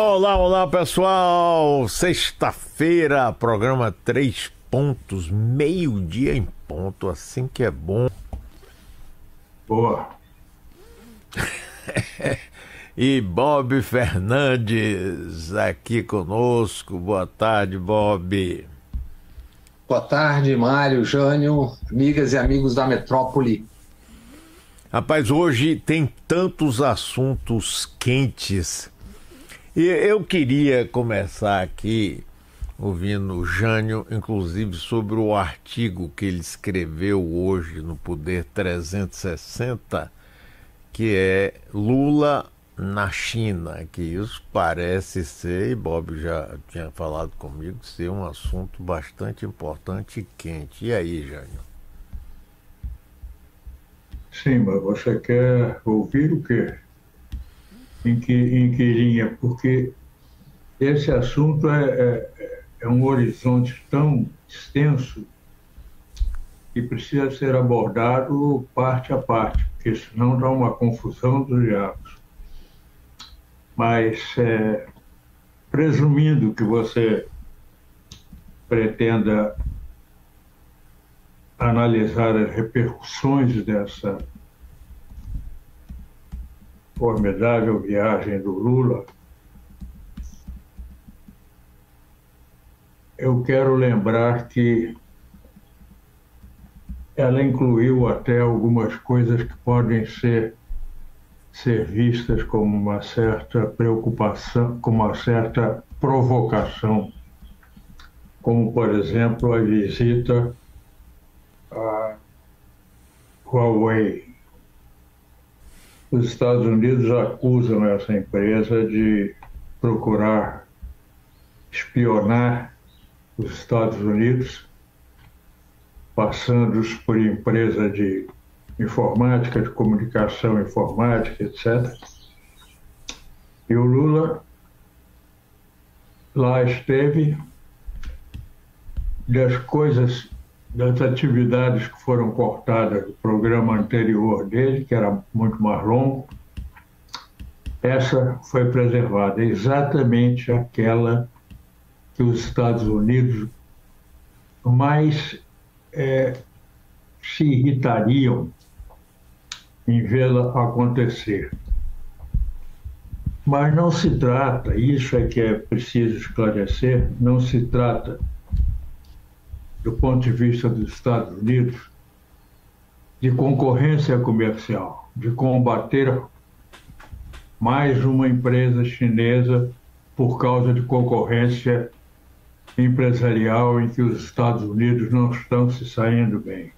Olá, olá pessoal! Sexta-feira, programa Três Pontos, meio-dia em ponto, assim que é bom. Boa. e Bob Fernandes aqui conosco. Boa tarde, Bob. Boa tarde, Mário, Jânio, amigas e amigos da Metrópole. Rapaz, hoje tem tantos assuntos quentes. E eu queria começar aqui ouvindo o Jânio, inclusive sobre o artigo que ele escreveu hoje no Poder 360, que é Lula na China, que isso parece ser, e Bob já tinha falado comigo, ser um assunto bastante importante e quente. E aí, Jânio? Sim, mas você quer ouvir o quê? Em que, em que linha? Porque esse assunto é, é, é um horizonte tão extenso que precisa ser abordado parte a parte, porque senão dá uma confusão dos diabos. Mas, é, presumindo que você pretenda analisar as repercussões dessa formidável viagem do Lula, eu quero lembrar que ela incluiu até algumas coisas que podem ser ser vistas como uma certa preocupação, como uma certa provocação, como por exemplo a visita a Huawei. Os Estados Unidos acusam essa empresa de procurar espionar os Estados Unidos, passando-os por empresa de informática, de comunicação informática, etc. E o Lula lá esteve das coisas das atividades que foram cortadas do programa anterior dele, que era muito mais longo, essa foi preservada, exatamente aquela que os Estados Unidos mais é, se irritariam em vê-la acontecer. Mas não se trata, isso é que é preciso esclarecer, não se trata do ponto de vista dos Estados Unidos, de concorrência comercial, de combater mais uma empresa chinesa por causa de concorrência empresarial em que os Estados Unidos não estão se saindo bem.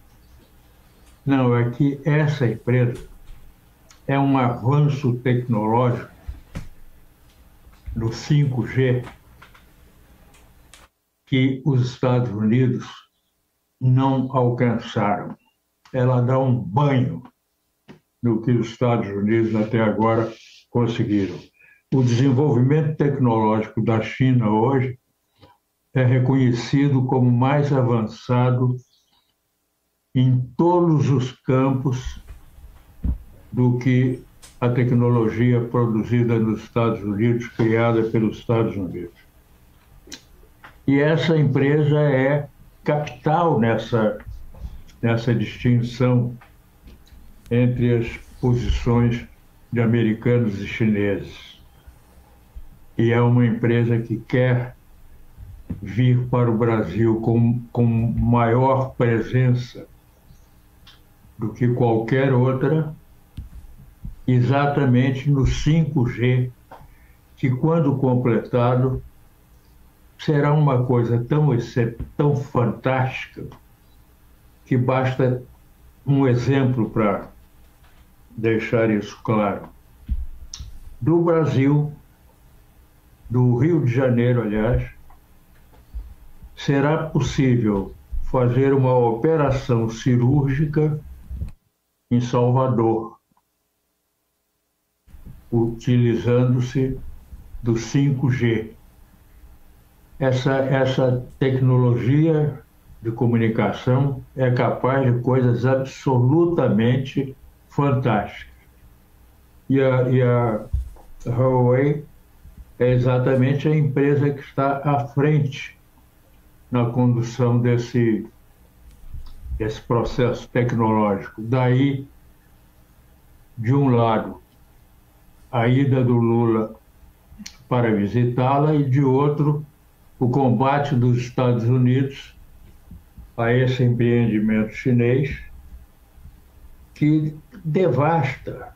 Não, é que essa empresa é um avanço tecnológico no 5G que os Estados Unidos não alcançaram. Ela dá um banho no que os Estados Unidos até agora conseguiram. O desenvolvimento tecnológico da China hoje é reconhecido como mais avançado em todos os campos do que a tecnologia produzida nos Estados Unidos, criada pelos Estados Unidos. E essa empresa é capital nessa, nessa distinção entre as posições de americanos e chineses. E é uma empresa que quer vir para o Brasil com, com maior presença do que qualquer outra, exatamente no 5G, que, quando completado, será uma coisa tão, tão fantástica que basta um exemplo para deixar isso claro. Do Brasil, do Rio de Janeiro, aliás, será possível fazer uma operação cirúrgica em Salvador, utilizando-se do 5G essa, essa tecnologia de comunicação é capaz de coisas absolutamente fantásticas. E a, e a Huawei é exatamente a empresa que está à frente na condução desse, desse processo tecnológico. Daí, de um lado, a ida do Lula para visitá-la e de outro, o combate dos Estados Unidos a esse empreendimento chinês que devasta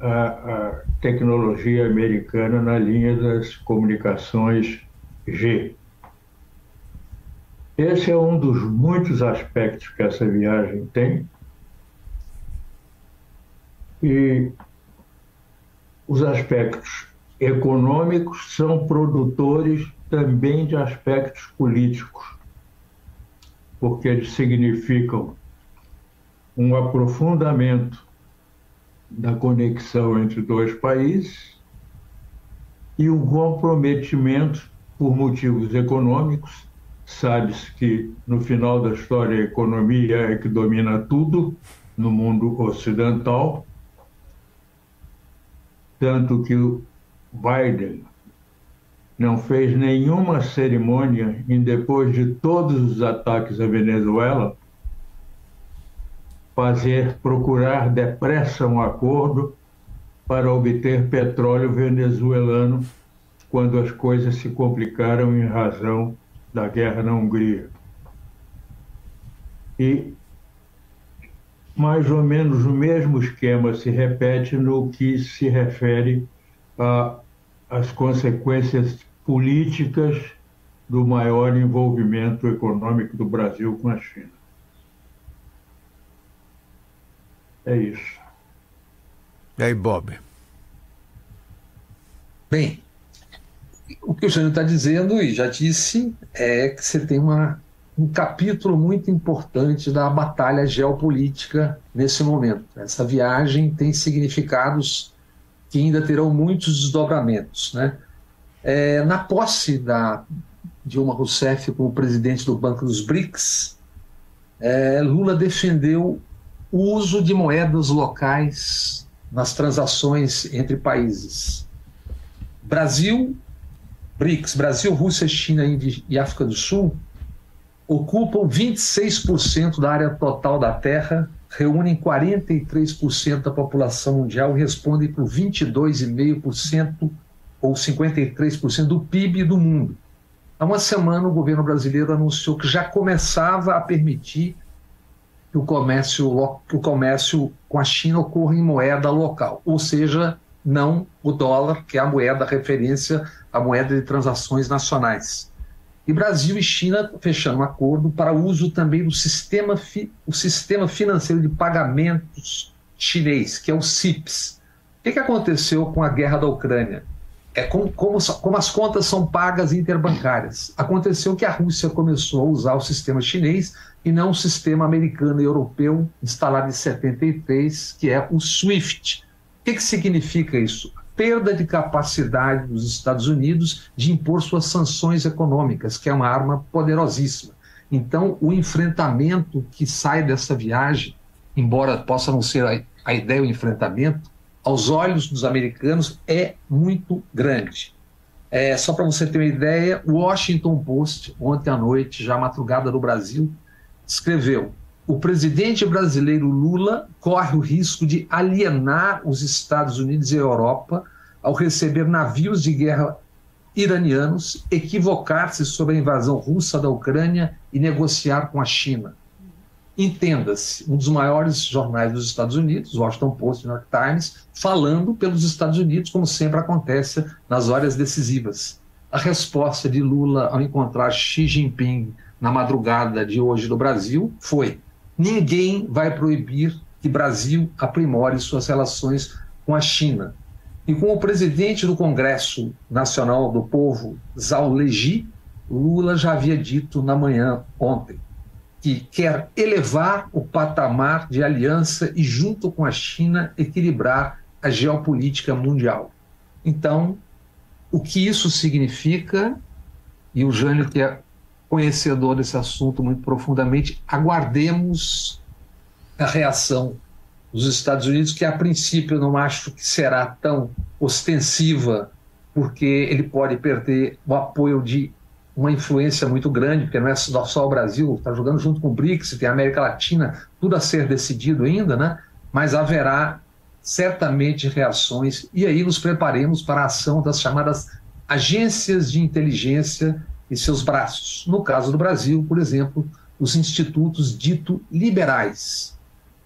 a, a tecnologia americana na linha das comunicações G. Esse é um dos muitos aspectos que essa viagem tem. E os aspectos econômicos são produtores também de aspectos políticos, porque eles significam um aprofundamento da conexão entre dois países e um comprometimento por motivos econômicos. Sabe-se que no final da história a economia é que domina tudo no mundo ocidental, tanto que o Biden não fez nenhuma cerimônia em depois de todos os ataques à Venezuela fazer procurar depressa um acordo para obter petróleo venezuelano quando as coisas se complicaram em razão da guerra na Hungria. E mais ou menos o mesmo esquema se repete no que se refere às consequências políticas do maior envolvimento econômico do Brasil com a China. É isso. E aí, Bob? Bem, o que o Jânio está dizendo, e já disse, é que você tem uma, um capítulo muito importante da batalha geopolítica nesse momento. Essa viagem tem significados que ainda terão muitos desdobramentos. Né? É, na posse da Dilma Rousseff como presidente do Banco dos BRICS, é, Lula defendeu o uso de moedas locais nas transações entre países. Brasil, BRICS, Brasil, Rússia, China e África do Sul, ocupam 26% da área total da Terra, reúnem 43% da população mundial e respondem por 22,5% ou 53% do PIB do mundo. Há uma semana, o governo brasileiro anunciou que já começava a permitir que o comércio, que o comércio com a China ocorra em moeda local, ou seja, não o dólar, que é a moeda referência, a moeda de transações nacionais. E Brasil e China fechando um acordo para uso também do sistema, o sistema financeiro de pagamentos chinês, que é o CIPS. O que aconteceu com a guerra da Ucrânia? É como, como, como as contas são pagas interbancárias. Aconteceu que a Rússia começou a usar o sistema chinês e não o sistema americano e europeu instalado em 73, que é o SWIFT. O que, que significa isso? Perda de capacidade dos Estados Unidos de impor suas sanções econômicas, que é uma arma poderosíssima. Então, o enfrentamento que sai dessa viagem, embora possa não ser a, a ideia o enfrentamento, aos olhos dos americanos é muito grande. É, só para você ter uma ideia, o Washington Post, ontem à noite, já madrugada no Brasil, escreveu: o presidente brasileiro Lula corre o risco de alienar os Estados Unidos e a Europa ao receber navios de guerra iranianos, equivocar-se sobre a invasão russa da Ucrânia e negociar com a China. Entenda-se, um dos maiores jornais dos Estados Unidos, Washington Post New York Times, falando pelos Estados Unidos, como sempre acontece nas horas decisivas. A resposta de Lula ao encontrar Xi Jinping na madrugada de hoje no Brasil foi: ninguém vai proibir que Brasil aprimore suas relações com a China. E com o presidente do Congresso Nacional do Povo, Zhao Leji, Lula já havia dito na manhã ontem que quer elevar o patamar de aliança e, junto com a China, equilibrar a geopolítica mundial. Então, o que isso significa, e o Jânio, que é conhecedor desse assunto muito profundamente, aguardemos a reação dos Estados Unidos, que a princípio eu não acho que será tão ostensiva porque ele pode perder o apoio de uma influência muito grande, porque não é só o Brasil, está jogando junto com o BRICS, tem a América Latina, tudo a ser decidido ainda, né? mas haverá certamente reações, e aí nos preparemos para a ação das chamadas agências de inteligência e seus braços. No caso do Brasil, por exemplo, os institutos dito liberais,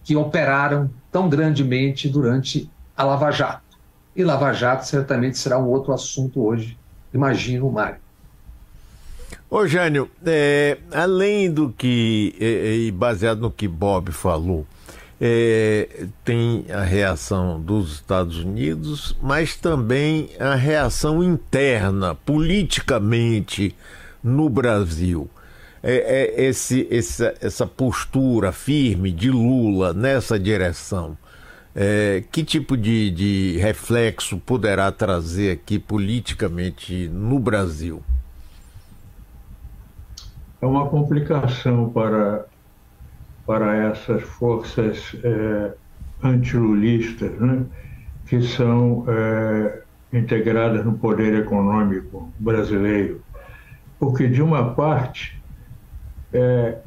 que operaram tão grandemente durante a Lava Jato. E Lava Jato certamente será um outro assunto hoje, imagino, Mário. Ô Jânio, é, além do que, e baseado no que Bob falou, é, tem a reação dos Estados Unidos, mas também a reação interna, politicamente, no Brasil. É, é esse, essa, essa postura firme de Lula nessa direção. É, que tipo de, de reflexo poderá trazer aqui politicamente no Brasil? É uma complicação para para essas forças é, antilulistas, né, que são é, integradas no poder econômico brasileiro. Porque, de uma parte, é,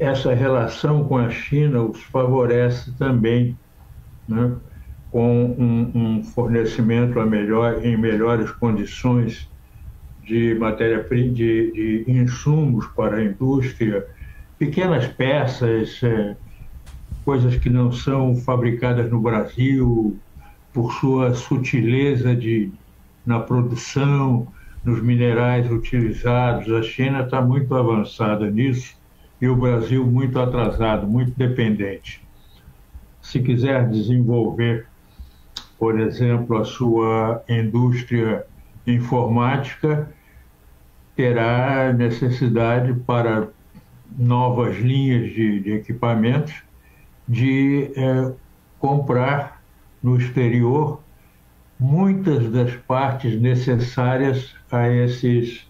essa relação com a China os favorece também, né, com um, um fornecimento a melhor, em melhores condições de matéria de, de insumos para a indústria pequenas peças, é, coisas que não são fabricadas no Brasil por sua sutileza de, na produção, nos minerais utilizados. A China está muito avançada nisso e o Brasil muito atrasado, muito dependente. Se quiser desenvolver, por exemplo, a sua indústria informática, terá necessidade para novas linhas de, de equipamentos, de é, comprar no exterior muitas das partes necessárias a esses,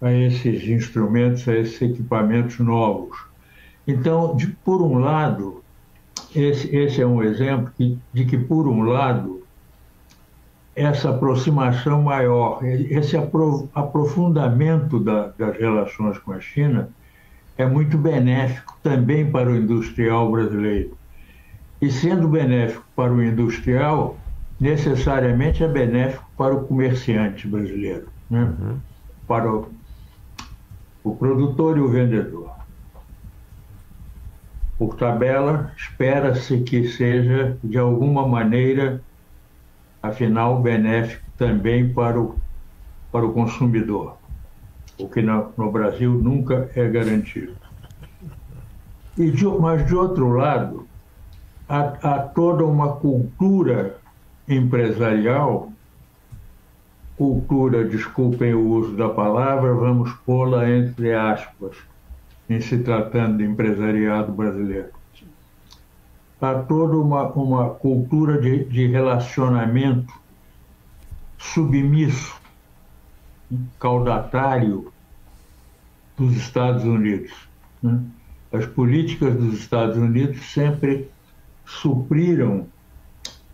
a esses instrumentos, a esses equipamentos novos. Então, de, por um lado, esse, esse é um exemplo de, de que, por um lado, essa aproximação maior, esse aprofundamento da, das relações com a China, é muito benéfico também para o industrial brasileiro. E sendo benéfico para o industrial, necessariamente é benéfico para o comerciante brasileiro, né? Uhum. para o, o produtor e o vendedor. Por tabela, espera-se que seja, de alguma maneira, afinal, benéfico também para o, para o consumidor o que no, no Brasil nunca é garantido. E de, mas, de outro lado, há, há toda uma cultura empresarial cultura, desculpem o uso da palavra, vamos pô-la entre aspas, em se tratando de empresariado brasileiro. Há toda uma, uma cultura de, de relacionamento submisso caudatário dos Estados Unidos. Né? As políticas dos Estados Unidos sempre supriram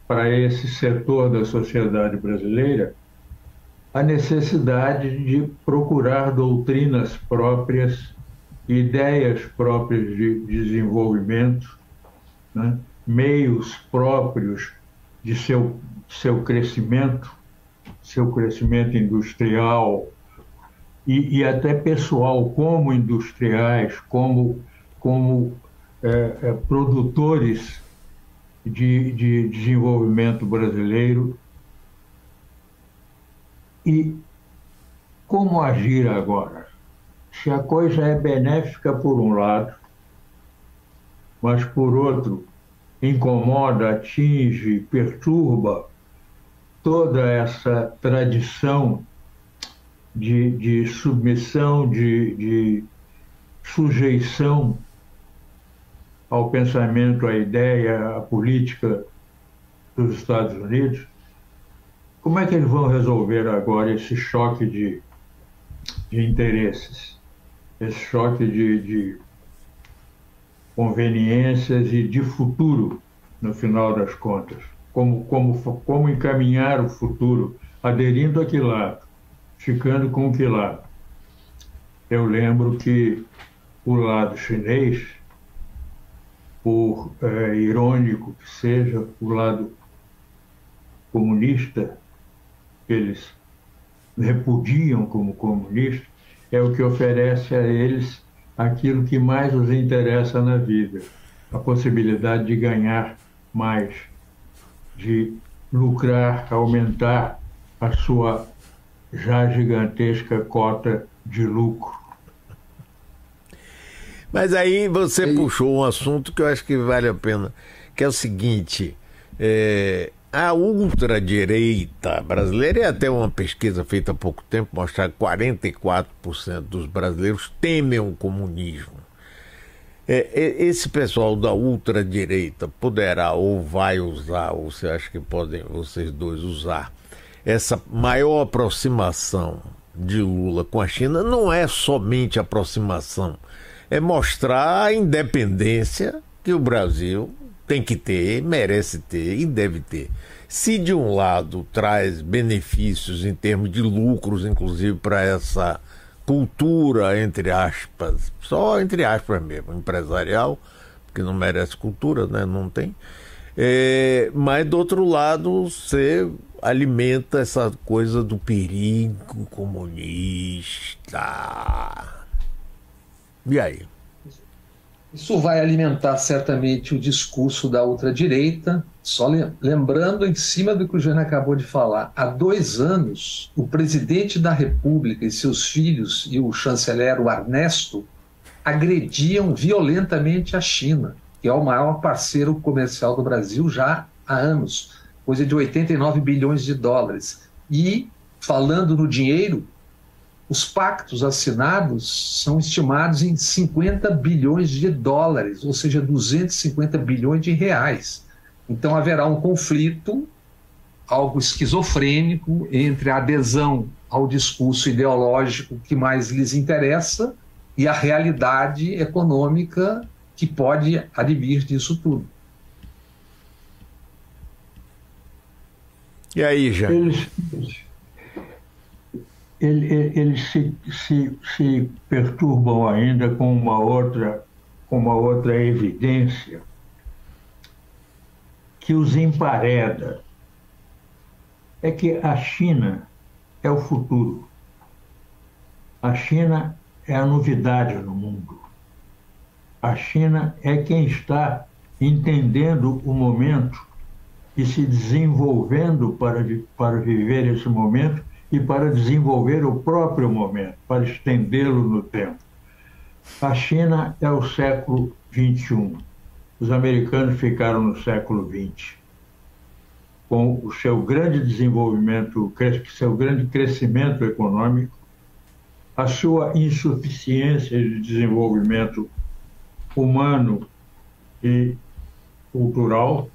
para esse setor da sociedade brasileira a necessidade de procurar doutrinas próprias, ideias próprias de desenvolvimento, né? meios próprios de seu, seu crescimento seu crescimento industrial e, e até pessoal, como industriais, como, como é, é, produtores de, de desenvolvimento brasileiro. E como agir agora? Se a coisa é benéfica por um lado, mas por outro incomoda, atinge, perturba toda essa tradição de, de submissão, de, de sujeição ao pensamento, à ideia, à política dos Estados Unidos, como é que eles vão resolver agora esse choque de, de interesses, esse choque de, de conveniências e de futuro, no final das contas? como, como, como encaminhar o futuro aderindo a que lado, ficando com que lado. Eu lembro que o lado chinês, por é, irônico que seja, o lado comunista, que eles repudiam como comunista, é o que oferece a eles aquilo que mais os interessa na vida, a possibilidade de ganhar mais, de lucrar, aumentar a sua já gigantesca cota de lucro. Mas aí você e... puxou um assunto que eu acho que vale a pena, que é o seguinte: é, a ultradireita brasileira, e até uma pesquisa feita há pouco tempo mostrar que 44% dos brasileiros temem o comunismo. É, é, esse pessoal da ultradireita poderá ou vai usar, ou você acha que podem vocês dois usar, essa maior aproximação de Lula com a China não é somente aproximação, é mostrar a independência que o Brasil tem que ter, merece ter e deve ter. Se de um lado traz benefícios em termos de lucros, inclusive para essa cultura, entre aspas, só entre aspas mesmo, empresarial, porque não merece cultura, né? não tem. É, mas do outro lado, você alimenta essa coisa do perigo comunista. E aí? Isso vai alimentar certamente o discurso da ultradireita. Só lembrando, em cima do que o Jânio acabou de falar, há dois anos, o presidente da República e seus filhos e o chanceler o Ernesto agrediam violentamente a China, que é o maior parceiro comercial do Brasil já há anos, coisa de 89 bilhões de dólares. E, falando no dinheiro, os pactos assinados são estimados em 50 bilhões de dólares, ou seja, 250 bilhões de reais. Então haverá um conflito, algo esquizofrênico, entre a adesão ao discurso ideológico que mais lhes interessa e a realidade econômica que pode advir disso tudo. E aí, já? Eles, eles se, se, se perturbam ainda com uma outra, com uma outra evidência que os empareda. É que a China é o futuro. A China é a novidade no mundo. A China é quem está entendendo o momento e se desenvolvendo para, para viver esse momento e para desenvolver o próprio momento, para estendê-lo no tempo. A China é o século XXI. Os americanos ficaram no século XX, com o seu grande desenvolvimento, seu grande crescimento econômico, a sua insuficiência de desenvolvimento humano e cultural,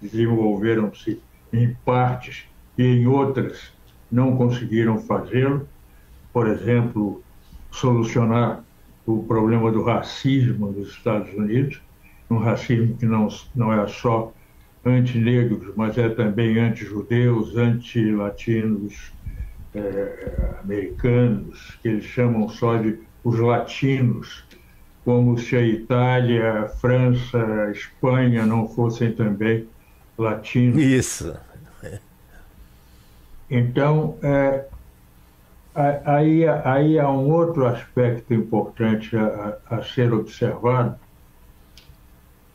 desenvolveram-se em partes e em outras não conseguiram fazê-lo. Por exemplo, solucionar o problema do racismo dos Estados Unidos, um racismo que não, não é só anti-negros, mas é também anti-judeus, anti-latinos eh, americanos, que eles chamam só de os latinos, como se a Itália, a França, a Espanha não fossem também latinos. Isso. Então, é, aí, aí há um outro aspecto importante a, a ser observado,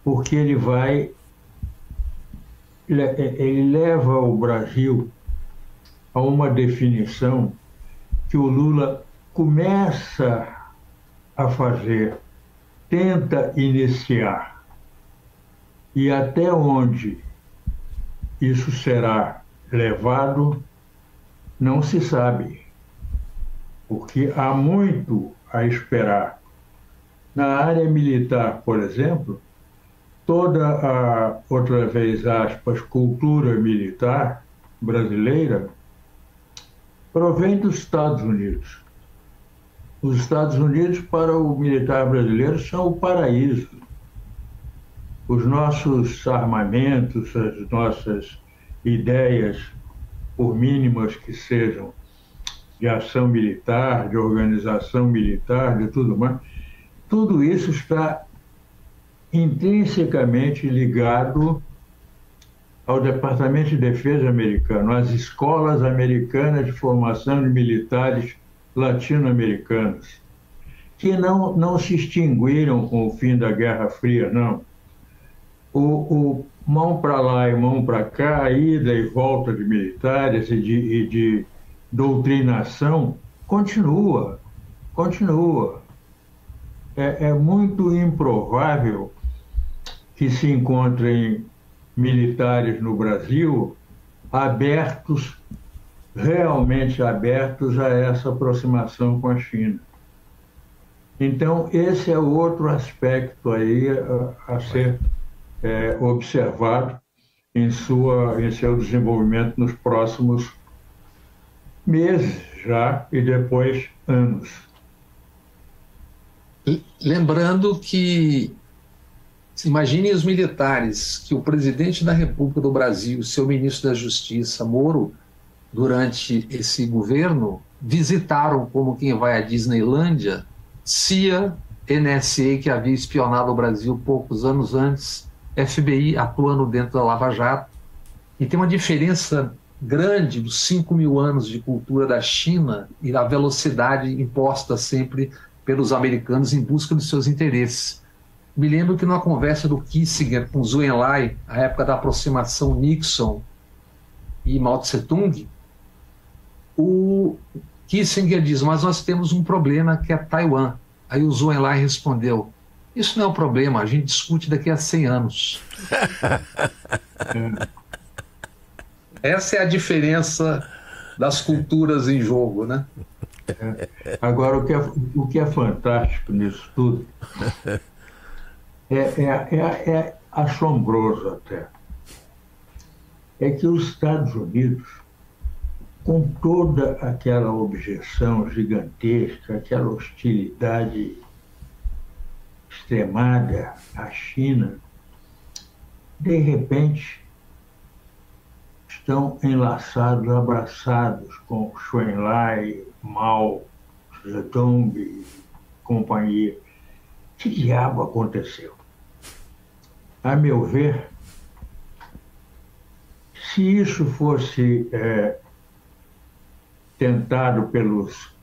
porque ele vai, ele leva o Brasil a uma definição que o Lula começa a fazer, tenta iniciar, e até onde isso será levado não se sabe, porque há muito a esperar. Na área militar, por exemplo, toda a, outra vez aspas, cultura militar brasileira provém dos Estados Unidos. Os Estados Unidos, para o militar brasileiro, são o paraíso. Os nossos armamentos, as nossas ideias por mínimas que sejam, de ação militar, de organização militar, de tudo mais, tudo isso está intrinsecamente ligado ao Departamento de Defesa americano, às escolas americanas de formação de militares latino-americanos, que não, não se extinguiram com o fim da Guerra Fria, não. O, o mão para lá e mão para cá, ida e volta de militares e de, e de doutrinação continua, continua. É, é muito improvável que se encontrem militares no Brasil abertos, realmente abertos a essa aproximação com a China. Então, esse é outro aspecto aí a, a ser é, observado em, sua, em seu desenvolvimento nos próximos meses já e depois anos. Lembrando que imaginem os militares que o presidente da República do Brasil, seu ministro da Justiça, Moro, durante esse governo, visitaram como quem vai à Disneylândia, CIA, NSA, que havia espionado o Brasil poucos anos antes, FBI atuando dentro da Lava Jato. E tem uma diferença grande dos 5 mil anos de cultura da China e da velocidade imposta sempre pelos americanos em busca dos seus interesses. Me lembro que numa conversa do Kissinger com Zhou Enlai, a época da aproximação Nixon e Mao Tse Tung, o Kissinger diz: Mas nós temos um problema que é Taiwan. Aí o Zhou Enlai respondeu: isso não é um problema, a gente discute daqui a 100 anos. Essa é a diferença das culturas em jogo, né? É. Agora, o que, é, o que é fantástico nisso tudo é, é, é, é assombroso até. É que os Estados Unidos, com toda aquela objeção gigantesca, aquela hostilidade extremada à China, de repente estão enlaçados, abraçados com Xu Enlai, Mao, Zedong e companhia. Que diabo aconteceu? A meu ver, se isso fosse é, tentado pelos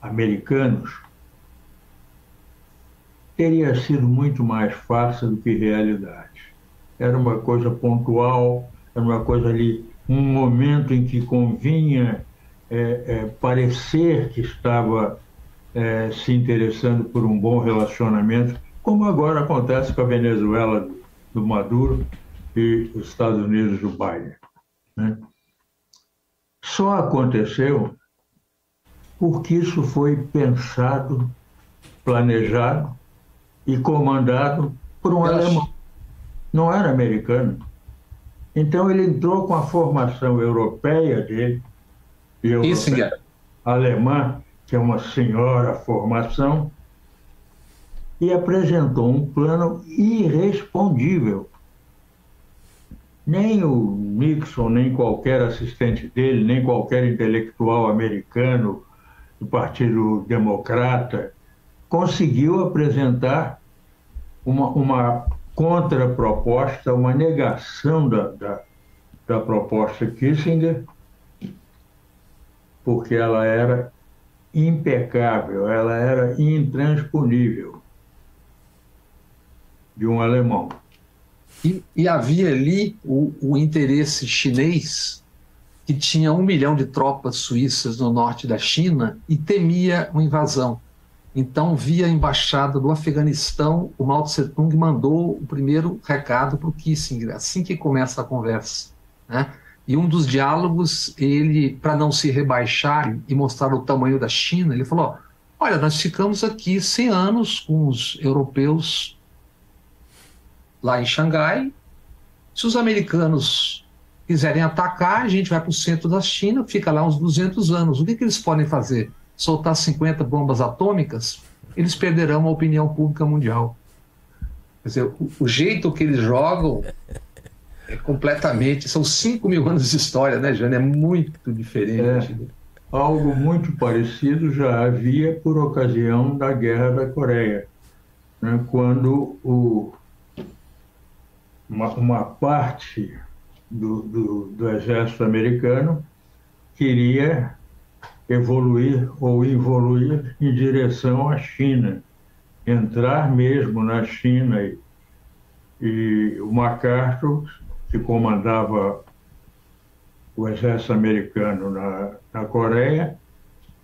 americanos, teria sido muito mais fácil do que realidade. Era uma coisa pontual, era uma coisa ali, um momento em que convinha é, é, parecer que estava é, se interessando por um bom relacionamento, como agora acontece com a Venezuela do, do Maduro e os Estados Unidos do Biden. Né? Só aconteceu porque isso foi pensado, planejado e comandado por um alemão. Não era americano. Então ele entrou com a formação europeia dele, europeia, alemã, que é uma senhora formação, e apresentou um plano irrespondível. Nem o Nixon, nem qualquer assistente dele, nem qualquer intelectual americano do Partido Democrata conseguiu apresentar uma, uma contraproposta, uma negação da, da, da proposta Kissinger, porque ela era impecável, ela era intransponível de um alemão. E, e havia ali o, o, interesse chinês, que tinha um milhão de tropas suíças no norte da China e temia uma invasão. Então, via embaixada do Afeganistão, o Mao Tse Tung mandou o primeiro recado para o Kissinger, assim que começa a conversa. Né? E um dos diálogos, ele, para não se rebaixar e mostrar o tamanho da China, ele falou: Olha, nós ficamos aqui 100 anos com os europeus lá em Xangai. Se os americanos quiserem atacar, a gente vai para o centro da China, fica lá uns 200 anos. O que, que eles podem fazer? Soltar 50 bombas atômicas, eles perderão a opinião pública mundial. Quer dizer, o, o jeito que eles jogam É completamente. São 5 mil anos de história, né, Jane? É muito diferente. É, algo muito parecido já havia por ocasião da Guerra da Coreia, né, quando o, uma, uma parte do, do, do exército americano queria evoluir ou evoluir em direção à China, entrar mesmo na China. E, e o MacArthur, que comandava o exército americano na, na Coreia,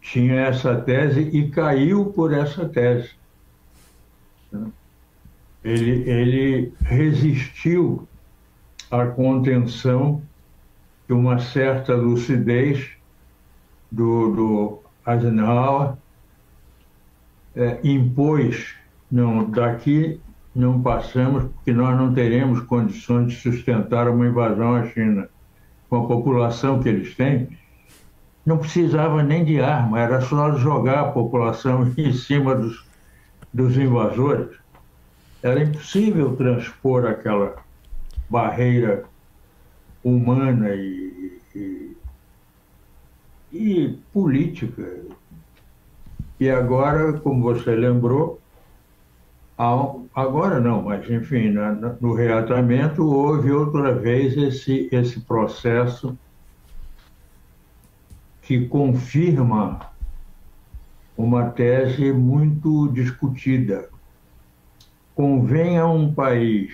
tinha essa tese e caiu por essa tese. Ele, ele resistiu à contenção de uma certa lucidez do, do Eisenhower é, impôs, não, daqui não passamos porque nós não teremos condições de sustentar uma invasão à China. Com a população que eles têm, não precisava nem de arma, era só jogar a população em cima dos, dos invasores. Era impossível transpor aquela barreira humana e, e e política. E agora, como você lembrou, agora não, mas enfim, no reatamento houve outra vez esse, esse processo que confirma uma tese muito discutida. Convém a um país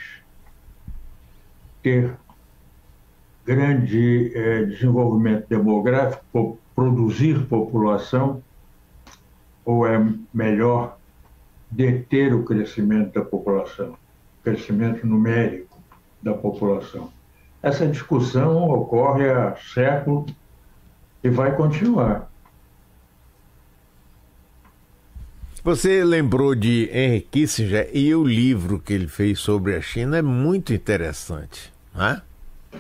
ter grande eh, desenvolvimento demográfico, produzir população ou é melhor deter o crescimento da população, o crescimento numérico da população? Essa discussão ocorre há séculos e vai continuar. Você lembrou de Henry Kissinger e o livro que ele fez sobre a China é muito interessante, não é?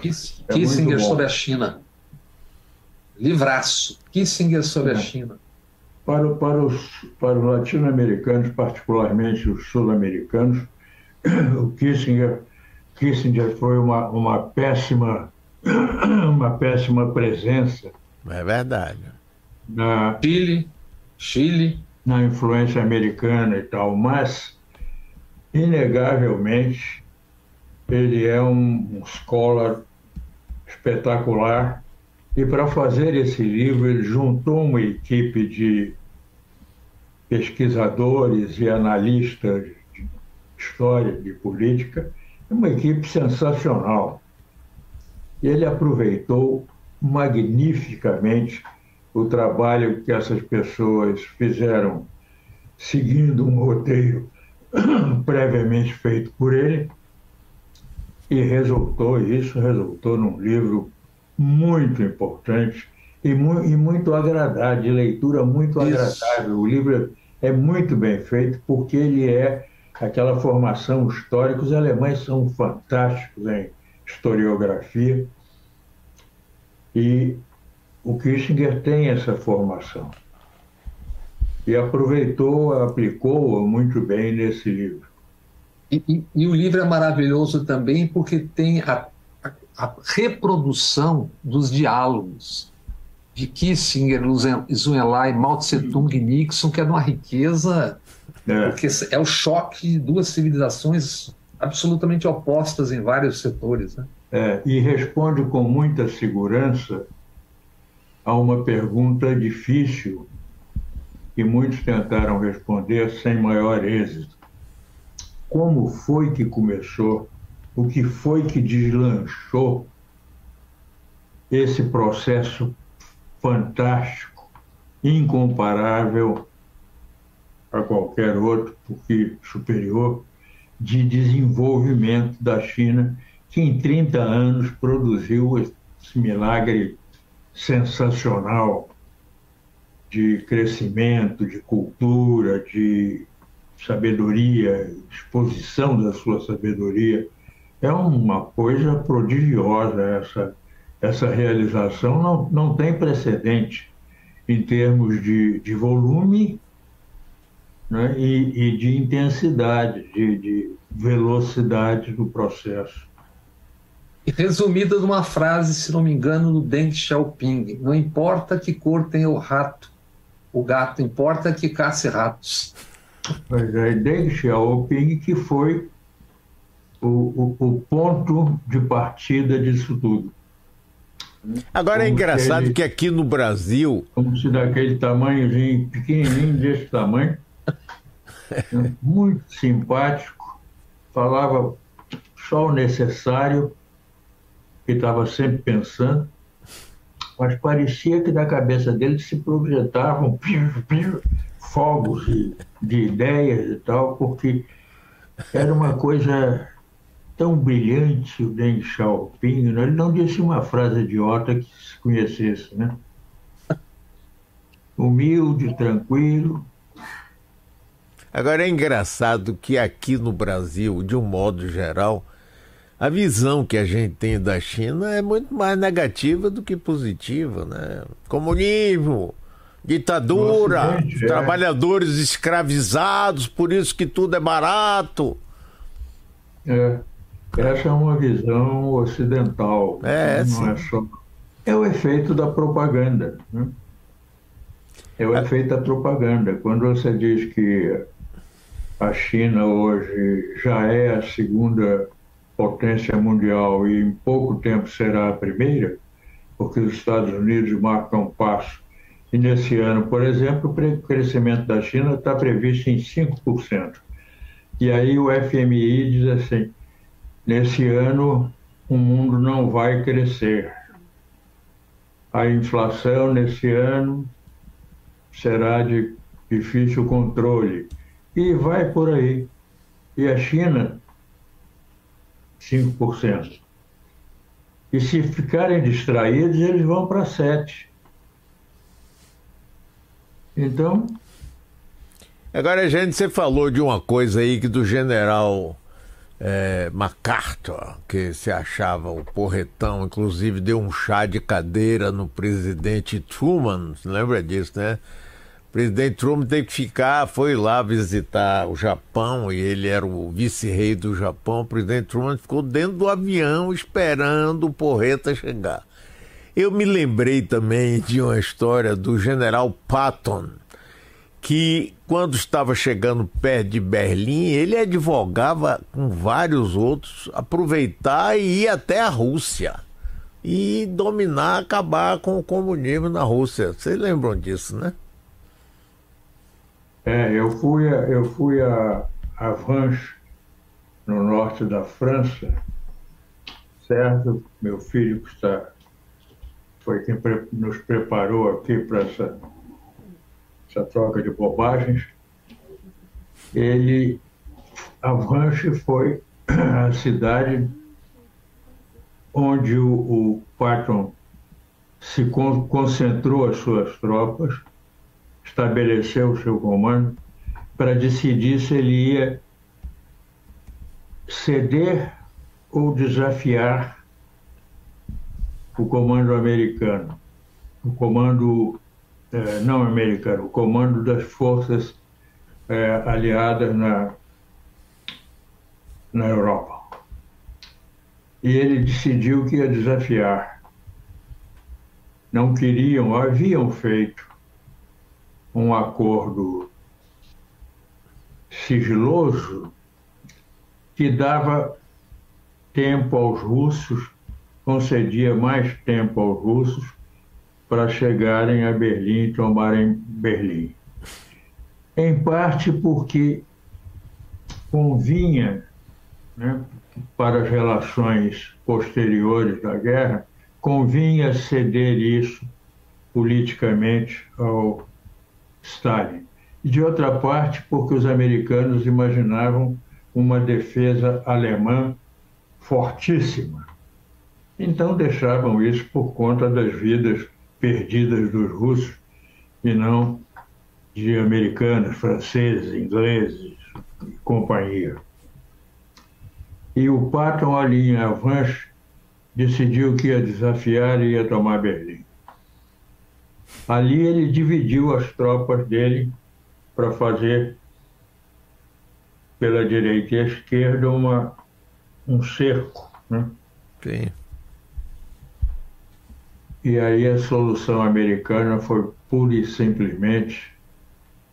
Kissinger é sobre a China. Livraço. Kissinger sobre é. a China. Para, para os, para os latino-americanos, particularmente os sul-americanos, o Kissinger, Kissinger foi uma, uma péssima uma péssima presença. É verdade. Na, Chile, Chile. Na influência americana e tal, mas, inegavelmente, ele é um, um scholar espetacular e para fazer esse livro, ele juntou uma equipe de pesquisadores e analistas de história, de política, uma equipe sensacional. Ele aproveitou magnificamente o trabalho que essas pessoas fizeram seguindo um roteiro previamente feito por ele e resultou isso resultou num livro muito importante e, mu e muito agradável, de leitura muito Isso. agradável. O livro é muito bem feito porque ele é aquela formação histórica. Os alemães são fantásticos em historiografia e o Kissinger tem essa formação e aproveitou, aplicou muito bem nesse livro. E, e, e, o livro é maravilhoso também porque tem a a reprodução dos diálogos de Kissinger, Zhu Enlai, Mao Tse Tung e Nixon, que é de uma riqueza, é. porque é o choque de duas civilizações absolutamente opostas em vários setores. Né? É, e responde com muita segurança a uma pergunta difícil que muitos tentaram responder sem maior êxito. Como foi que começou o que foi que deslanchou esse processo fantástico, incomparável a qualquer outro, porque superior, de desenvolvimento da China, que em 30 anos produziu esse milagre sensacional de crescimento, de cultura, de sabedoria, exposição da sua sabedoria é uma coisa prodigiosa essa, essa realização, não, não tem precedente em termos de, de volume né, e, e, de intensidade, de, de velocidade do processo. resumida numa frase, se não me engano, do Deng Xiaoping: Não importa que cor tenha o rato, o gato, importa que caça ratos. Pois é, Deng Xiaoping que foi o, o, o ponto de partida disso tudo. Agora é engraçado ele, que aqui no Brasil. Como se daquele tamanhozinho, pequenininho desse tamanho, muito simpático, falava só o necessário, que estava sempre pensando, mas parecia que da cabeça dele se projetavam fogos de, de ideias e tal, porque era uma coisa tão brilhante o Deng Xiaoping, né? ele não disse uma frase idiota que se conhecesse, né? Humilde, tranquilo. Agora é engraçado que aqui no Brasil, de um modo geral, a visão que a gente tem da China é muito mais negativa do que positiva, né? Comunismo, ditadura, Ocidente, é. trabalhadores é. escravizados, por isso que tudo é barato. É. Essa é uma visão ocidental. É, não é só. É o efeito da propaganda. Né? É o é. efeito da propaganda. Quando você diz que a China hoje já é a segunda potência mundial e em pouco tempo será a primeira, porque os Estados Unidos marcam um passo. E nesse ano, por exemplo, o crescimento da China está previsto em 5%. E aí o FMI diz assim: nesse ano o mundo não vai crescer. A inflação nesse ano será de difícil controle. E vai por aí. E a China, 5%. E se ficarem distraídos, eles vão para 7%. Então. Agora, gente, você falou de uma coisa aí que do general é, MacArthur, que se achava o porretão, inclusive deu um chá de cadeira no presidente Truman, lembra disso, né? O presidente Truman teve que ficar, foi lá visitar o Japão e ele era o vice-rei do Japão. O presidente Truman ficou dentro do avião esperando o porreta chegar. Eu me lembrei também de uma história do general Patton, que quando estava chegando perto de Berlim, ele advogava com vários outros aproveitar e ir até a Rússia e dominar, acabar com o comunismo na Rússia. Vocês lembram disso, né? É, eu fui a, eu fui a, a Vanches, no norte da França, certo? Meu filho que está, foi quem nos preparou aqui para essa essa troca de bobagens, ele, Avranche foi a cidade onde o, o Patton se con concentrou as suas tropas, estabeleceu o seu comando para decidir se ele ia ceder ou desafiar o comando americano, o comando é, não americano, o comando das forças é, aliadas na, na Europa. E ele decidiu que ia desafiar. Não queriam, haviam feito um acordo sigiloso que dava tempo aos russos, concedia mais tempo aos russos para chegarem a Berlim e tomarem Berlim. Em parte porque convinha, né, para as relações posteriores da guerra, convinha ceder isso politicamente ao Stalin. E de outra parte, porque os americanos imaginavam uma defesa alemã fortíssima. Então deixavam isso por conta das vidas perdidas dos russos e não de americanos, franceses, ingleses e companhia. E o Patton, ali em Avance, decidiu que ia desafiar e ia tomar Berlim. Ali ele dividiu as tropas dele para fazer pela direita e esquerda uma, um cerco. Né? Sim. E aí a solução americana foi pura e simplesmente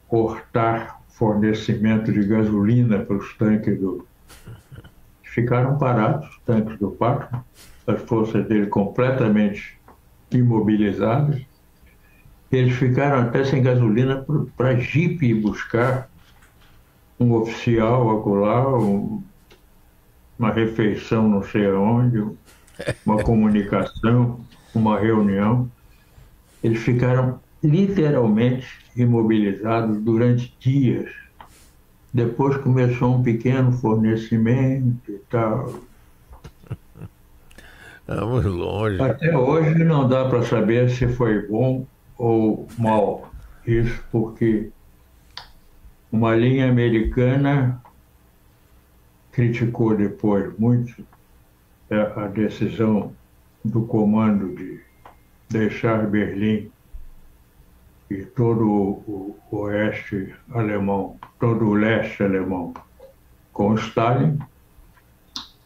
cortar fornecimento de gasolina para os tanques do. Ficaram parados, os tanques do Pacto, as forças dele completamente imobilizadas. Eles ficaram até sem gasolina para ir buscar um oficial acolá, um, uma refeição não sei aonde, uma comunicação, uma reunião. Eles ficaram literalmente imobilizados durante dias. Depois começou um pequeno fornecimento e tal. Vamos longe. Até hoje não dá para saber se foi bom ou mal. Isso porque uma linha americana criticou depois muito a decisão do comando de deixar Berlim e todo o oeste alemão, todo o leste alemão com Stalin.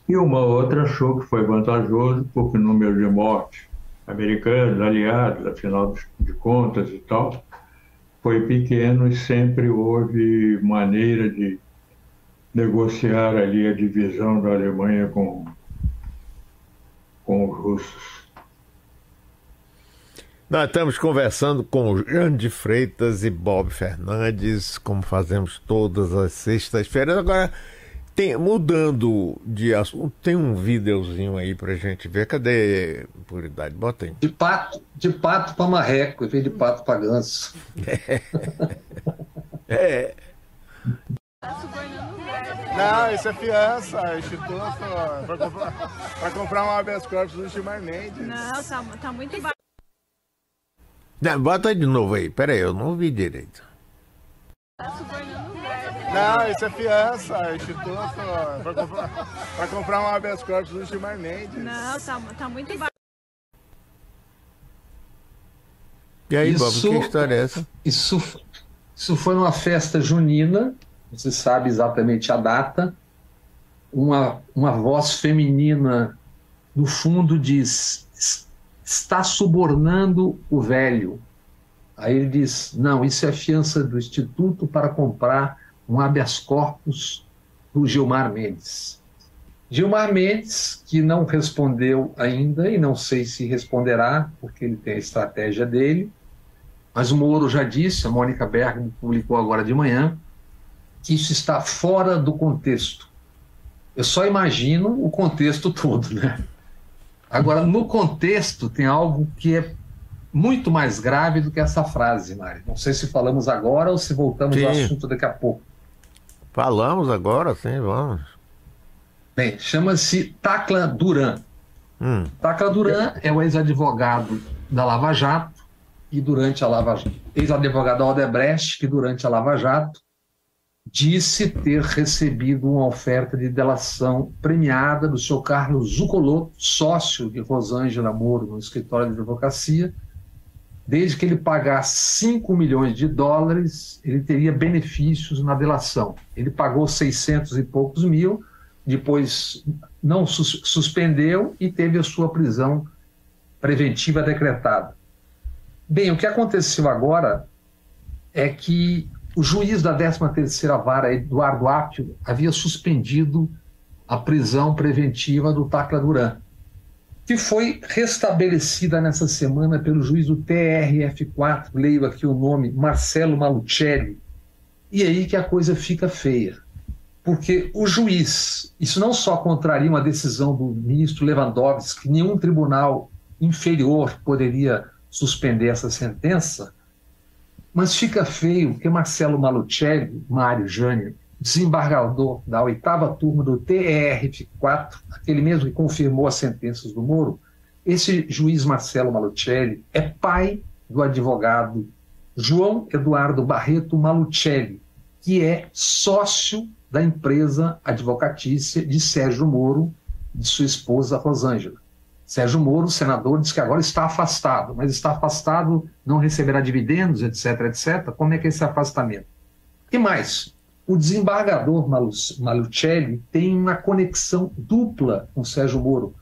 E uma outra achou que foi vantajoso porque o número de mortes americanos, aliados, afinal de contas e tal, foi pequeno e sempre houve maneira de negociar ali a divisão da Alemanha com, com os russos. Nós estamos conversando com Jean de Freitas e Bob Fernandes, como fazemos todas as sextas-feiras. Agora, tem, mudando de assunto, tem um videozinho aí pra gente ver. Cadê Puridade? Bota aí. De pato, de pato para marreco, em vez de pato para ganso. É. é. Não, isso é fiança, instituto, para comprar, pra comprar um habeas corpus do Gilmar Mendes. Não, tá, tá muito baixo. Não, bota de novo aí, pera aí, eu não ouvi direito. Não, isso é fiança, instituto, para comprar, pra comprar um habeas corpus do Gilmar Mendes. Não, tá, tá muito baixo. E aí, Isso- Bob, que história é essa? Isso, isso foi numa festa junina, você sabe exatamente a data. Uma, uma voz feminina no fundo diz: "Es- está subornando o velho. Aí ele diz: não, isso é fiança do Instituto para comprar um habeas corpus do Gilmar Mendes. Gilmar Mendes, que não respondeu ainda e não sei se responderá, porque ele tem a estratégia dele, mas o Moro já disse, a Mônica Bergman publicou agora de manhã, que isso está fora do contexto. Eu só imagino o contexto todo, né? Agora, no contexto, tem algo que é muito mais grave do que essa frase, Mari. Não sei se falamos agora ou se voltamos ao Sim. assunto daqui a pouco. Falamos agora, sim, vamos. Bem, chama-se Tacla Duran. Hum, Tacla Duran é o ex-advogado da Lava Jato e durante a Lava Jato, ex-advogado da Odebrecht, que durante a Lava Jato disse ter recebido uma oferta de delação premiada do seu Carlos Zuccolotto, sócio de Rosângela Moro no escritório de advocacia. Desde que ele pagasse 5 milhões de dólares, ele teria benefícios na delação. Ele pagou 600 e poucos mil, depois não sus- suspendeu e teve a sua prisão preventiva decretada. Bem, o que aconteceu agora é que o juiz da 13ª Vara, Eduardo Apio, havia suspendido a prisão preventiva do Tacla Duran, que foi restabelecida nessa semana pelo juiz do TRF4, leio aqui o nome, Marcelo Malucelli. E aí que a coisa fica feia porque o juiz, isso não só contraria uma decisão do ministro Lewandowski, que nenhum tribunal inferior poderia suspender essa sentença, mas fica feio porque Marcelo Malucelli, Mário Jânio, desembargador da oitava turma do TRF4, aquele mesmo que confirmou as sentenças do Moro, esse juiz Marcelo Malucelli é pai do advogado João Eduardo Barreto Malucelli, que é sócio da empresa advocatícia de Sérgio Moro, de sua esposa Rosângela. Sérgio Moro, senador, diz que agora está afastado, mas está afastado, não receberá dividendos, etc, etc. Como é que é esse afastamento? E mais, o desembargador Malu- Malucelli tem uma conexão dupla com Sérgio Moro,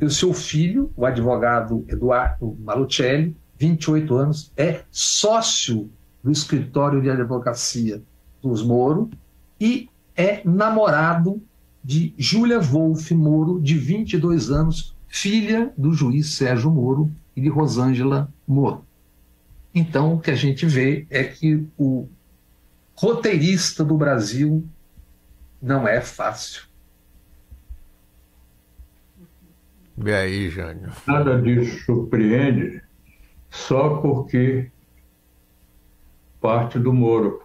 E o seu filho, o advogado Eduardo Malucelli, 28 anos, é sócio do escritório de advocacia dos Moro e é namorado de Júlia Wolff Moro, de 22 anos, filha do juiz Sérgio Moro e de Rosângela Moro. Então, o que a gente vê é que o roteirista do Brasil não é fácil. E aí, Jânio? Nada disso surpreende só porque parte do Moro,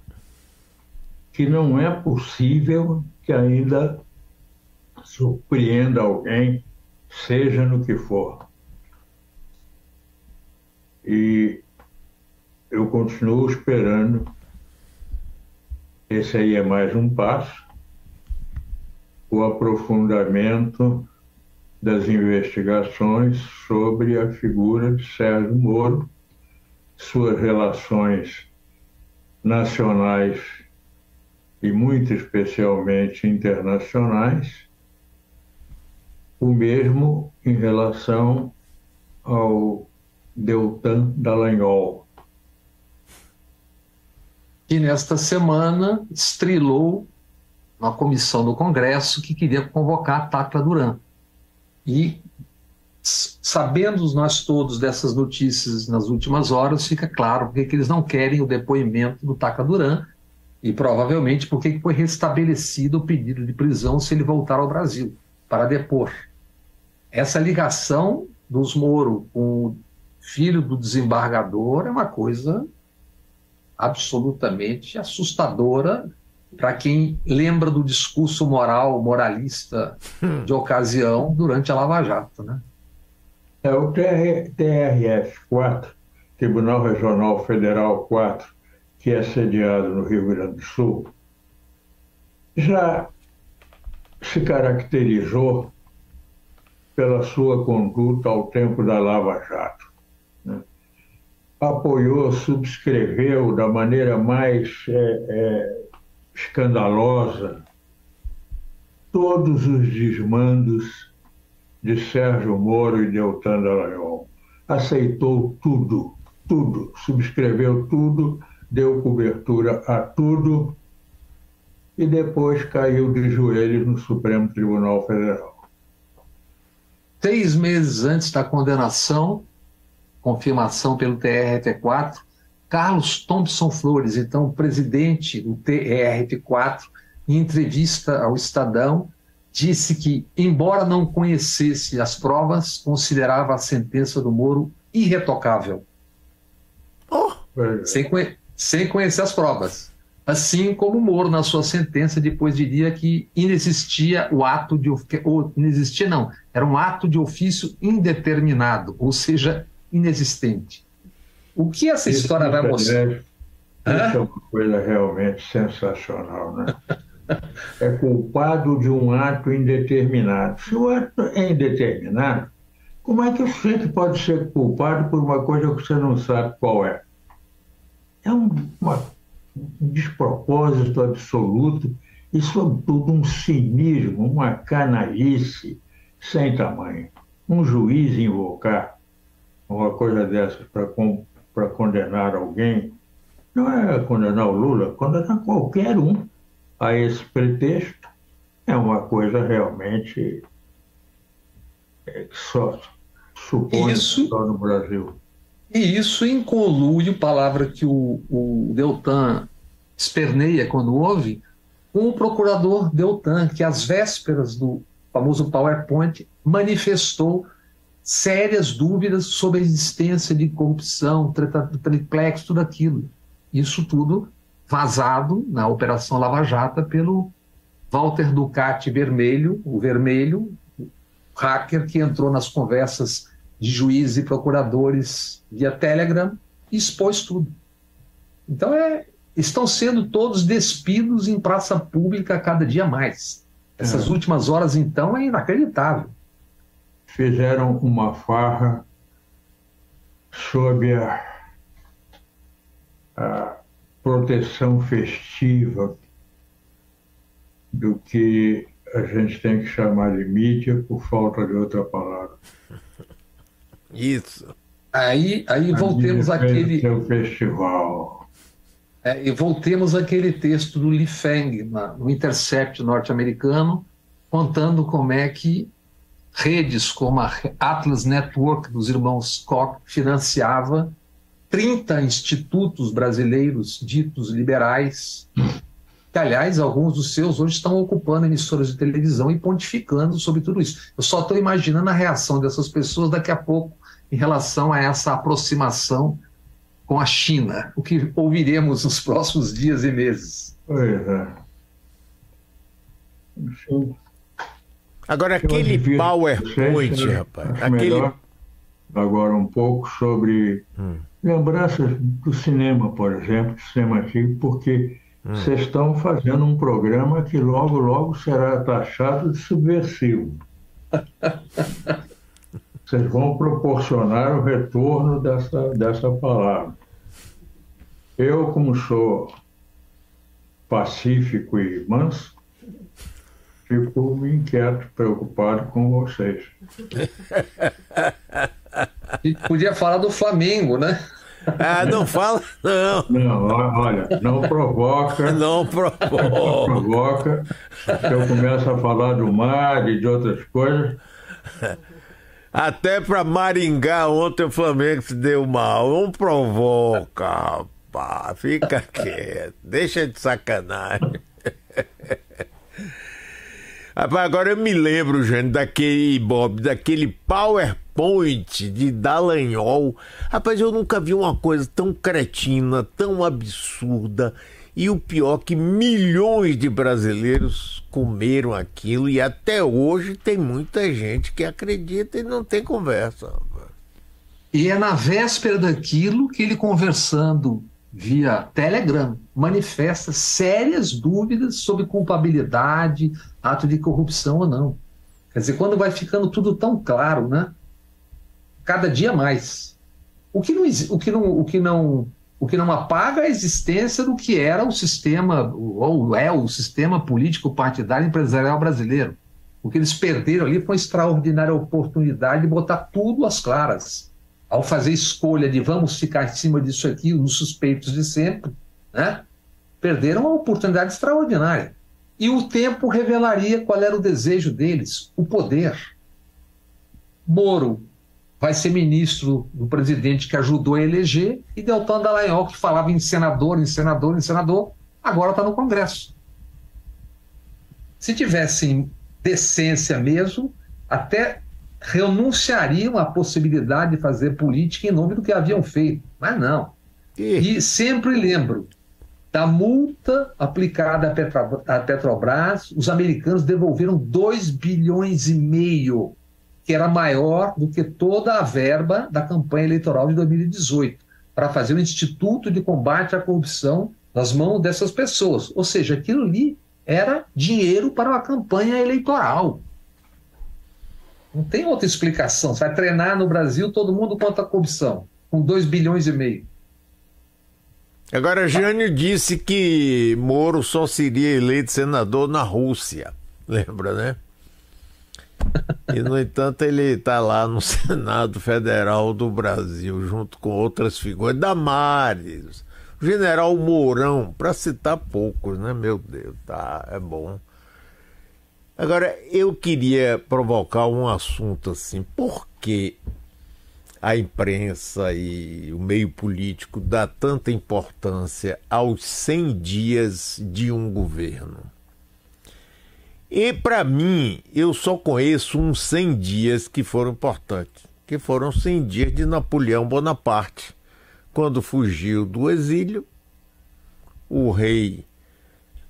que não é possível que ainda surpreenda alguém, seja no que for. E eu continuo esperando. Esse aí é mais um passo. O aprofundamento das investigações sobre a figura de Sérgio Moro, suas relações nacionais e muito especialmente internacionais, o mesmo em relação ao Deltan Dallagnol. E nesta semana estrelou uma comissão do Congresso que queria convocar a Tacla Duran. E sabendo nós todos dessas notícias nas últimas horas, fica claro porque que eles não querem o depoimento do Taca Duran e provavelmente porque foi restabelecido o pedido de prisão se ele voltar ao Brasil para depor. Essa ligação dos Moro com o filho do desembargador é uma coisa absolutamente assustadora para quem lembra do discurso moral, moralista de ocasião durante a Lava Jato, né? É o TRF-4, Tribunal Regional Federal 4, que é sediado no Rio Grande do Sul, já se caracterizou pela sua conduta ao tempo da Lava Jato. Né? Apoiou, subscreveu da maneira mais é, é, escandalosa todos os desmandos de Sérgio Moro e Deltan Dallagnol. Aceitou tudo, tudo, subscreveu tudo, deu cobertura a tudo e depois caiu de joelhos no Supremo Tribunal Federal. Seis meses antes da condenação, confirmação pelo TRF4, Carlos Thompson Flores, então presidente do TRF4, em entrevista ao Estadão, disse que, embora não conhecesse as provas, considerava a sentença do Moro irretocável. Oh, sem, conhe sem conhecer as provas. Assim como o Moro, na sua sentença, depois diria que inexistia o ato de. Ou, inexistia, não, era um ato de ofício indeterminado, ou seja, inexistente. O que essa Isso história vai mostrar? Isso é uma coisa realmente sensacional, né? é culpado de um ato indeterminado. Se o ato é indeterminado, como é que você pode ser culpado por uma coisa que você não sabe qual é? É um, uma, um despropósito absoluto e, sobretudo, um cinismo, uma canalice sem tamanho. Um juiz invocar uma coisa dessa para condenar alguém, não é condenar o Lula, condenar qualquer um a esse pretexto é uma coisa realmente é, que só supõe isso, só no Brasil. E isso em conluio, palavra que o, o Deltan esperneia quando ouve, com o procurador Deltan, que às vésperas do famoso PowerPoint manifestou sérias dúvidas sobre a existência de corrupção, triplex, tudo aquilo. Isso tudo vazado na Operação Lava Jato pelo Walter Ducati Vermelho, o Vermelho, o hacker que entrou nas conversas de juízes e procuradores via Telegram e expôs tudo. Então, é, estão sendo todos despidos em praça pública cada dia mais. Essas é. últimas horas, então, é inacreditável fizeram uma farra sob a, a proteção festiva do que a gente tem que chamar de mídia por falta de outra palavra. Isso. Aí, aí voltemos àquele. Seu festival. É, e voltemos àquele texto do Li Feng, na, no Intercept norte-americano, contando como é que redes como a Atlas Network dos irmãos Koch financiava 30 institutos brasileiros ditos liberais, que, aliás, alguns dos seus hoje estão ocupando emissoras de televisão e pontificando sobre tudo isso. Eu só estou imaginando a reação dessas pessoas daqui a pouco em relação a essa aproximação com a China, o que ouviremos nos próximos dias e meses. Pois é. Enfim. Agora, aquele PowerPoint, vocês, rapaz. Aquele... Agora, um pouco sobre hum. lembranças do cinema, por exemplo, do cinema antigo, porque hum. vocês estão fazendo um programa que logo, logo será taxado de subversivo. vocês vão proporcionar o retorno dessa, dessa palavra. Eu, como sou pacífico e manso, fico inquieto, preocupado com vocês. Podia falar do Flamengo, né? Ah, não fala, não. Não, olha, não provoca. Não provoca. Não provoca. Eu começo a falar do mar e de outras coisas. Até para Maringá, ontem o Flamengo se deu mal. Não provoca, rapaz. Fica quieto. Deixa de sacanagem. Rapaz, agora eu me lembro, Jânio, daquele Bob, daquele PowerPoint de Dallagnol. Rapaz, eu nunca vi uma coisa tão cretina, tão absurda. E o pior que milhões de brasileiros comeram aquilo e até hoje tem muita gente que acredita e não tem conversa. E é na véspera daquilo que ele conversando via Telegram manifesta sérias dúvidas sobre culpabilidade, ato de corrupção ou não. Quer dizer, quando vai ficando tudo tão claro, né? Cada dia mais. O que não, o que não, o que não o que não apaga a existência do que era o sistema, ou é o sistema político partidário empresarial brasileiro. O que eles perderam ali foi uma extraordinária oportunidade de botar tudo às claras. Ao fazer escolha de vamos ficar em cima disso aqui, nos suspeitos de sempre, né? perderam uma oportunidade extraordinária. E o tempo revelaria qual era o desejo deles, o poder. Moro vai ser ministro do presidente que ajudou a eleger, e Deltan Dallagnol, que falava em senador, em senador, em senador, agora está no Congresso. Se tivessem decência mesmo, até renunciariam à possibilidade de fazer política em nome do que haviam feito. Mas não. E, e sempre lembro da multa aplicada à Petrobras, os americanos devolveram 2 bilhões e meio que era maior do que toda a verba da campanha eleitoral de 2018, para fazer o Instituto de Combate à Corrupção nas mãos dessas pessoas. Ou seja, aquilo ali era dinheiro para uma campanha eleitoral. Não tem outra explicação. Você vai treinar no Brasil todo mundo contra a corrupção, com 2 bilhões e meio. Agora, Jânio disse que Moro só seria eleito senador na Rússia. Lembra, né? E, no entanto, ele está lá no Senado Federal do Brasil, junto com outras figuras, Damares, general Mourão, para citar poucos, né? Meu Deus, tá, é bom. Agora, eu queria provocar um assunto assim, por que a imprensa e o meio político dá tanta importância aos 100 dias de um governo? E para mim, eu só conheço uns 100 dias que foram importantes, que foram 100 dias de Napoleão Bonaparte, quando fugiu do exílio, o rei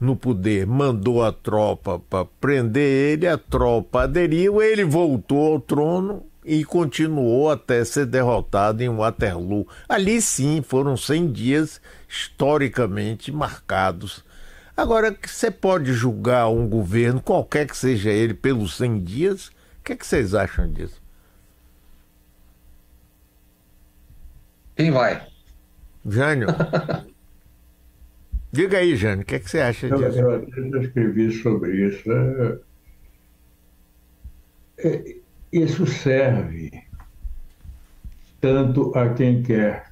no poder mandou a tropa para prender ele, a tropa aderiu, ele voltou ao trono e continuou até ser derrotado em Waterloo. Ali sim foram 100 dias historicamente marcados Agora, você pode julgar um governo, qualquer que seja ele, pelos 100 dias? O que, é que vocês acham disso? Quem vai? Jânio. Diga aí, Jânio, o que, é que você acha disso? Eu, eu, eu escrevi sobre isso. É, é, isso serve tanto a quem quer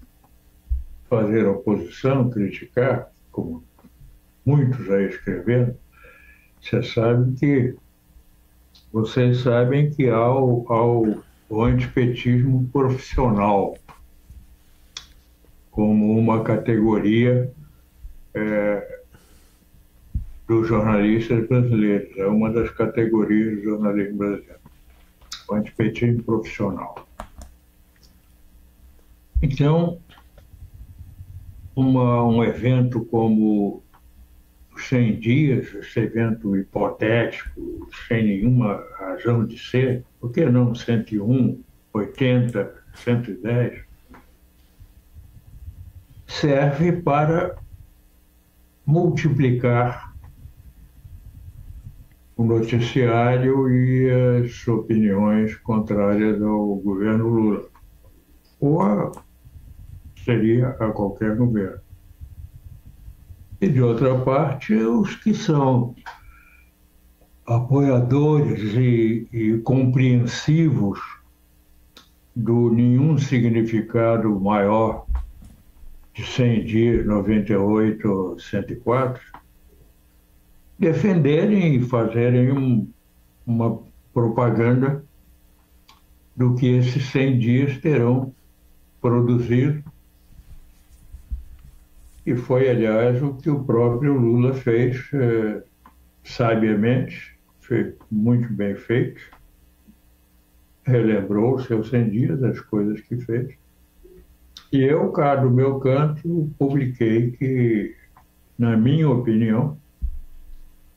fazer oposição, criticar, como muitos aí escrevendo, você sabe que vocês sabem que há o, há o, o antipetismo profissional como uma categoria é, dos jornalistas brasileiros, é uma das categorias do jornalismo brasileiro, o antipetismo profissional. Então, uma, um evento como 100 dias, esse evento hipotético, sem nenhuma razão de ser, por que não 101, 80, 110? Serve para multiplicar o noticiário e as opiniões contrárias ao governo Lula. Ou a, seria a qualquer governo e, de outra parte, os que são apoiadores e, e compreensivos do nenhum significado maior de 100 dias, 98, 104, defenderem e fazerem um, uma propaganda do que esses 100 dias terão produzido e foi, aliás, o que o próprio Lula fez eh, sabiamente, fez muito bem feito, relembrou os seus 100 dias, as coisas que fez. E eu, cá do meu canto, publiquei que, na minha opinião,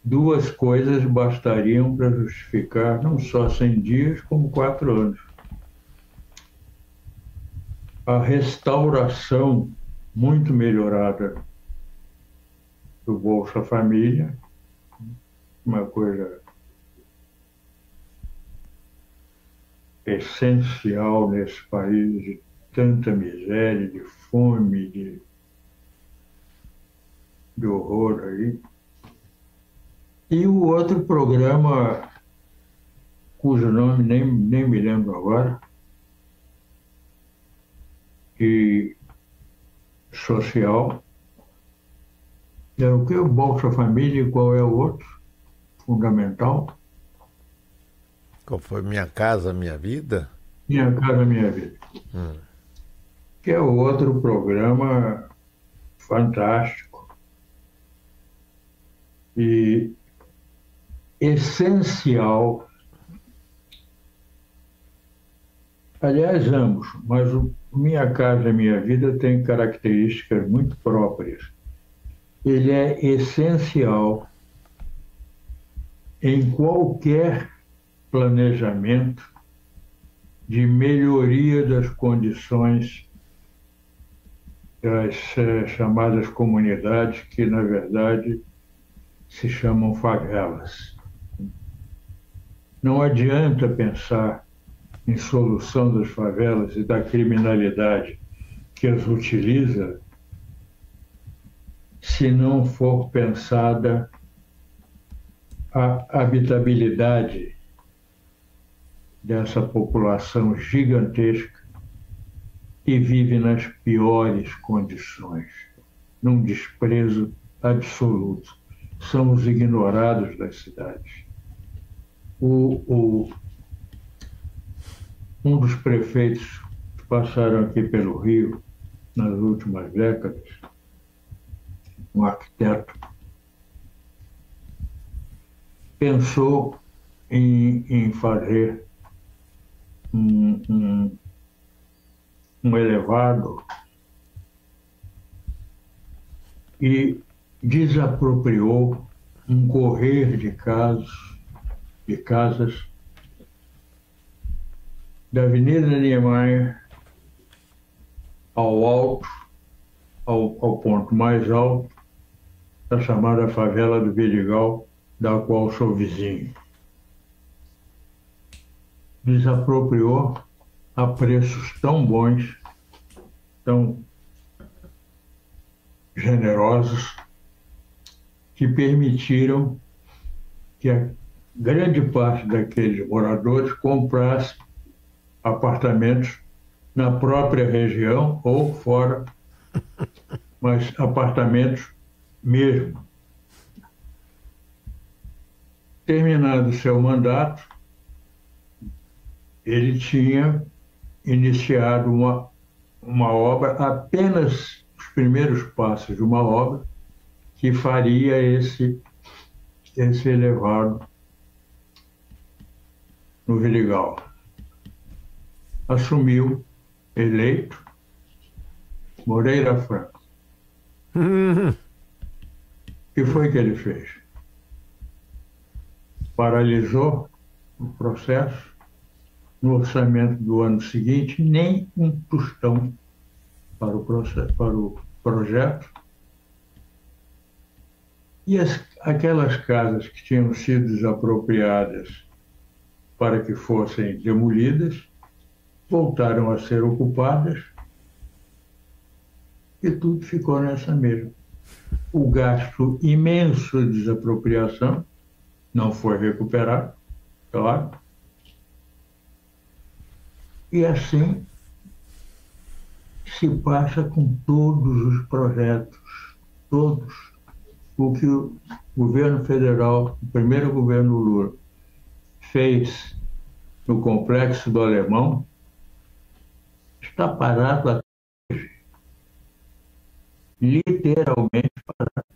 duas coisas bastariam para justificar não só 100 dias, como quatro anos. A restauração muito melhorada do Bolsa Família, uma coisa essencial nesse país tanta miséria, de fome, de, de horror aí. E o outro programa, cujo nome nem, nem me lembro agora, que social. É o que? O Bolsa Família e qual é o outro? Fundamental. Qual foi Minha Casa Minha Vida? Minha Casa Minha Vida. Hum. Que é outro programa fantástico e essencial. Aliás, ambos, mas o minha Casa Minha Vida tem características muito próprias. Ele é essencial em qualquer planejamento de melhoria das condições das eh, chamadas comunidades, que na verdade se chamam favelas. Não adianta pensar em solução das favelas e da criminalidade que as utiliza, se não for pensada a habitabilidade dessa população gigantesca que vive nas piores condições, num desprezo absoluto. São os ignorados das cidades. O, o, um dos prefeitos que passaram aqui pelo Rio nas últimas décadas, um arquiteto, pensou em, em fazer um, um, um elevado e desapropriou um correr de casos, de casas da Avenida Niemeyer ao alto, ao, ao ponto mais alto da chamada favela do Vidigal, da qual sou vizinho. Desapropriou a preços tão bons, tão generosos, que permitiram que grande parte daqueles moradores comprasse apartamentos na própria região ou fora, mas apartamentos mesmo. Terminado seu mandato, ele tinha iniciado uma, uma obra, apenas os primeiros passos de uma obra, que faria esse, esse elevado no Vidigal. Assumiu, eleito, Moreira Franco. O que foi que ele fez? Paralisou o processo. No orçamento do ano seguinte, nem um tostão para o, processo, para o projeto. E as, aquelas casas que tinham sido desapropriadas para que fossem demolidas, voltaram a ser ocupadas e tudo ficou nessa mesma. O gasto imenso de desapropriação não foi recuperado, claro. E assim se passa com todos os projetos, todos. O que o governo federal, o primeiro governo Lula, fez no complexo do Alemão está parado até hoje. Literalmente parado.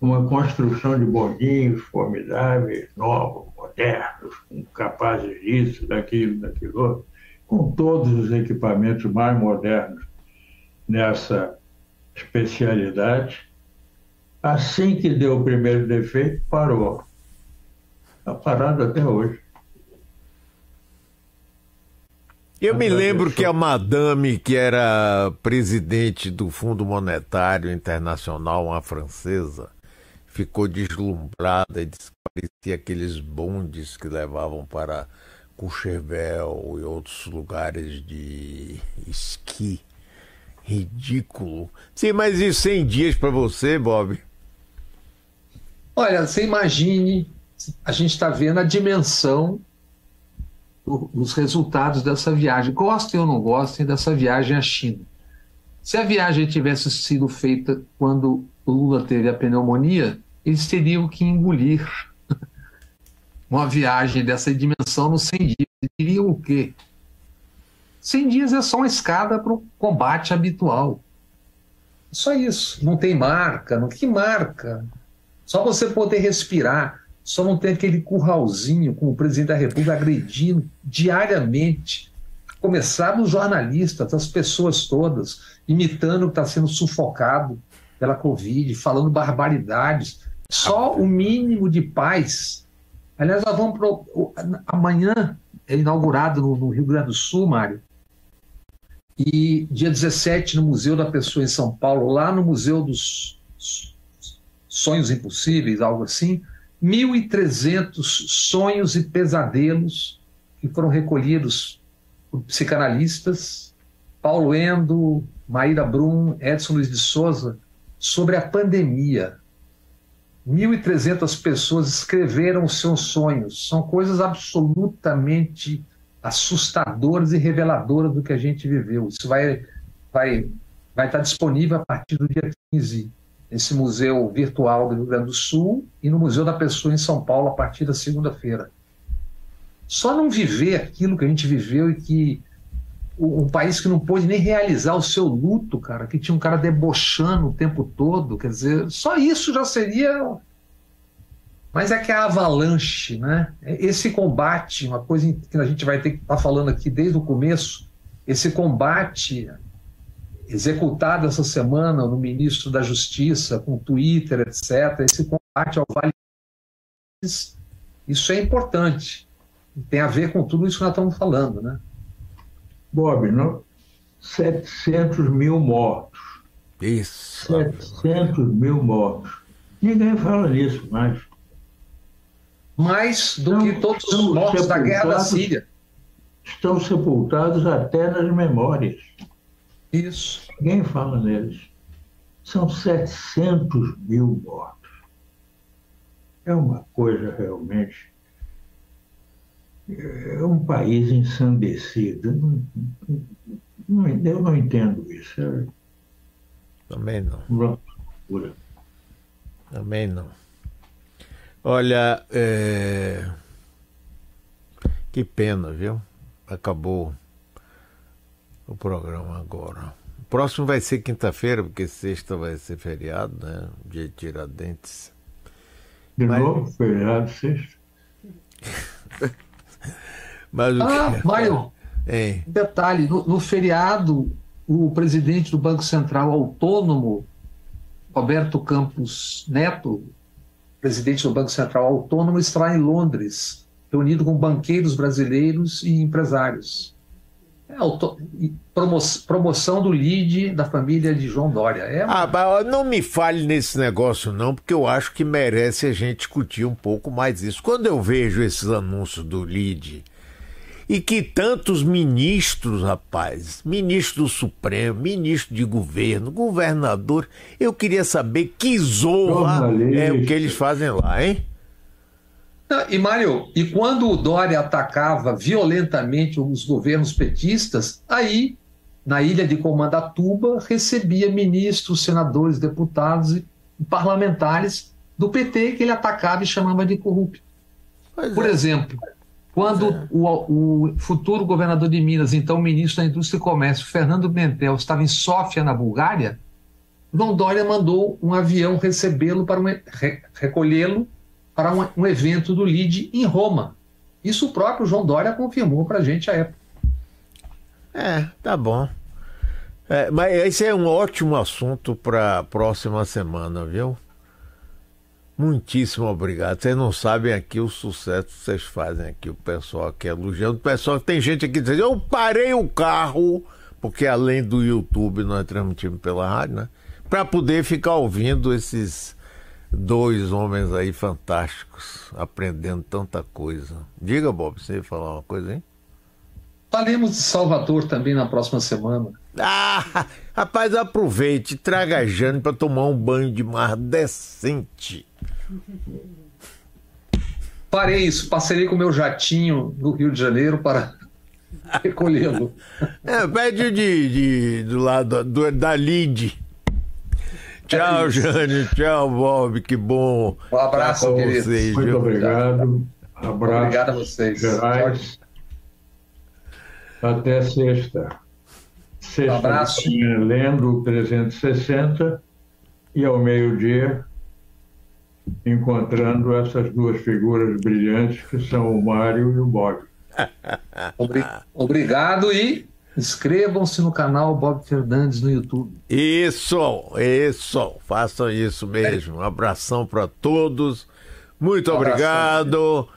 Uma construção de bondinhos formidáveis, novos, modernos, capazes disso, daquilo, daquilo outro, com todos os equipamentos mais modernos nessa especialidade. Assim que deu o primeiro defeito, parou. Está parado até hoje. Eu me lembro que a madame, que era presidente do Fundo Monetário Internacional, uma francesa, ficou deslumbrada e disse que parecia aqueles bondes que levavam para Courchevel e outros lugares de esqui. Ridículo. Sim, mas e 100 dias para você, Bob? Olha, você imagine a gente está vendo a dimensão dos resultados dessa viagem. Gostem ou não gostem dessa viagem à China. Se a viagem tivesse sido feita quando o Lula teve a pneumonia, eles teriam que engolir uma viagem dessa dimensão nos 100 dias. Eles diriam o quê? 100 dias é só uma escada para o combate habitual. Só isso. Não tem marca. Não tem marca. Só você poder respirar só não tem aquele curralzinho com o presidente da República agredindo diariamente. Começar nos jornalistas, as pessoas todas, imitando o que está sendo sufocado pela Covid, falando barbaridades. Só o mínimo de paz. Aliás, nós vamos pro, amanhã é inaugurado no, no Rio Grande do Sul, Mário. E dia 17 no Museu da Pessoa em São Paulo, lá no Museu dos Sonhos Impossíveis, algo assim, 1.300 sonhos e pesadelos que foram recolhidos por psicanalistas, Paulo Endo, Maíra Brum, Edson Luiz de Souza, sobre a pandemia. 1.300 pessoas escreveram os seus sonhos. São coisas absolutamente assustadoras e reveladoras do que a gente viveu. Isso vai, vai, vai estar disponível a partir do dia 15 nesse museu virtual do Rio Grande do Sul e no Museu da Pessoa em São Paulo a partir da segunda-feira. Só não viver aquilo que a gente viveu e que um país que não pôde nem realizar o seu luto, cara, que tinha um cara debochando o tempo todo, quer dizer, só isso já seria. Mas é que a avalanche, né? Esse combate, uma coisa que a gente vai ter que estar tá falando aqui desde o começo, esse combate executado essa semana no ministro da Justiça, com Twitter, etc., esse combate ao Vale isso é importante. Tem a ver com tudo isso que nós estamos falando, né? Bob, não? 700 mil mortos. Isso. 700 mil mortos. Ninguém fala nisso mais. Mais do que todos os mortos da guerra da Síria. Estão sepultados até nas memórias. Isso. Ninguém fala neles. São 700 mil mortos. É uma coisa realmente É um país ensandecido. Não, não, eu não entendo isso. É Também não. uma loucura. Também não. Olha, é... que pena, viu? Acabou o programa agora. O próximo vai ser quinta-feira, porque sexta vai ser feriado, né? Dia de Tiradentes. De Mas- novo, feriado sexta. Mas o Ah, que... Mário, Hein? um detalhe: no, no feriado, o presidente do Banco Central Autônomo, Roberto Campos Neto, presidente do Banco Central Autônomo, estará em Londres, reunido com banqueiros brasileiros e empresários. É auto- promo- promoção do lead da família de João Dória. É uma- Ah, não me fale nesse negócio não, porque eu acho que merece a gente discutir um pouco mais isso. Quando eu vejo esses anúncios do LID e que tantos ministros, rapaz, ministro do Supremo, ministro de governo, governador, eu queria saber que zorra Jornalista. é o que eles fazem lá, hein? Não, E, Mário, e quando o Dória atacava violentamente os governos petistas, aí, na ilha de Comandatuba, recebia ministros, senadores, deputados e parlamentares do PT que ele atacava e chamava de corrupto. Pois Por é. exemplo, quando o, o futuro governador de Minas, então ministro da Indústria e Comércio, Fernando Mentel, estava em Sófia, na Bulgária, João Dória mandou um avião recebê-lo para um, re- recolhê-lo para um, um evento do LIDE em Roma. Isso o próprio João Dória confirmou para a gente à época. É, tá bom. É, mas esse é um ótimo assunto para a próxima semana, viu? Muitíssimo obrigado. Vocês não sabem aqui o sucesso que vocês fazem aqui, o pessoal aqui elogiando. O pessoal, tem gente aqui dizendo, eu parei o carro, porque além do YouTube nós transmitimos pela rádio, né? Para poder ficar ouvindo esses dois homens aí fantásticos, aprendendo tanta coisa. Diga, Bob, você ia falar uma coisa, hein? Falemos de Salvador também na próxima semana. Ah, rapaz, aproveite, traga a Jane para tomar um banho de mar decente. Farei isso, passarei com o meu jatinho no Rio de Janeiro para recolhê-lo. É, pede de, de- do lado do- da Lid. Tchau, É. Jane. Tchau, Bob. Que bom. Um abraço, com querido. vocês, Muito viu? obrigado. Abraço. Obrigado a vocês. Gerais. Até sexta. Sexta Um abraço. manhã, lendo o 360 e ao meio-dia encontrando essas duas figuras brilhantes que são o Mário e o Bob. Obri- Obrigado e inscrevam-se no canal Bob Fernandes no YouTube. Isso, isso. Façam isso mesmo. Um abração para todos. Muito Um obrigado.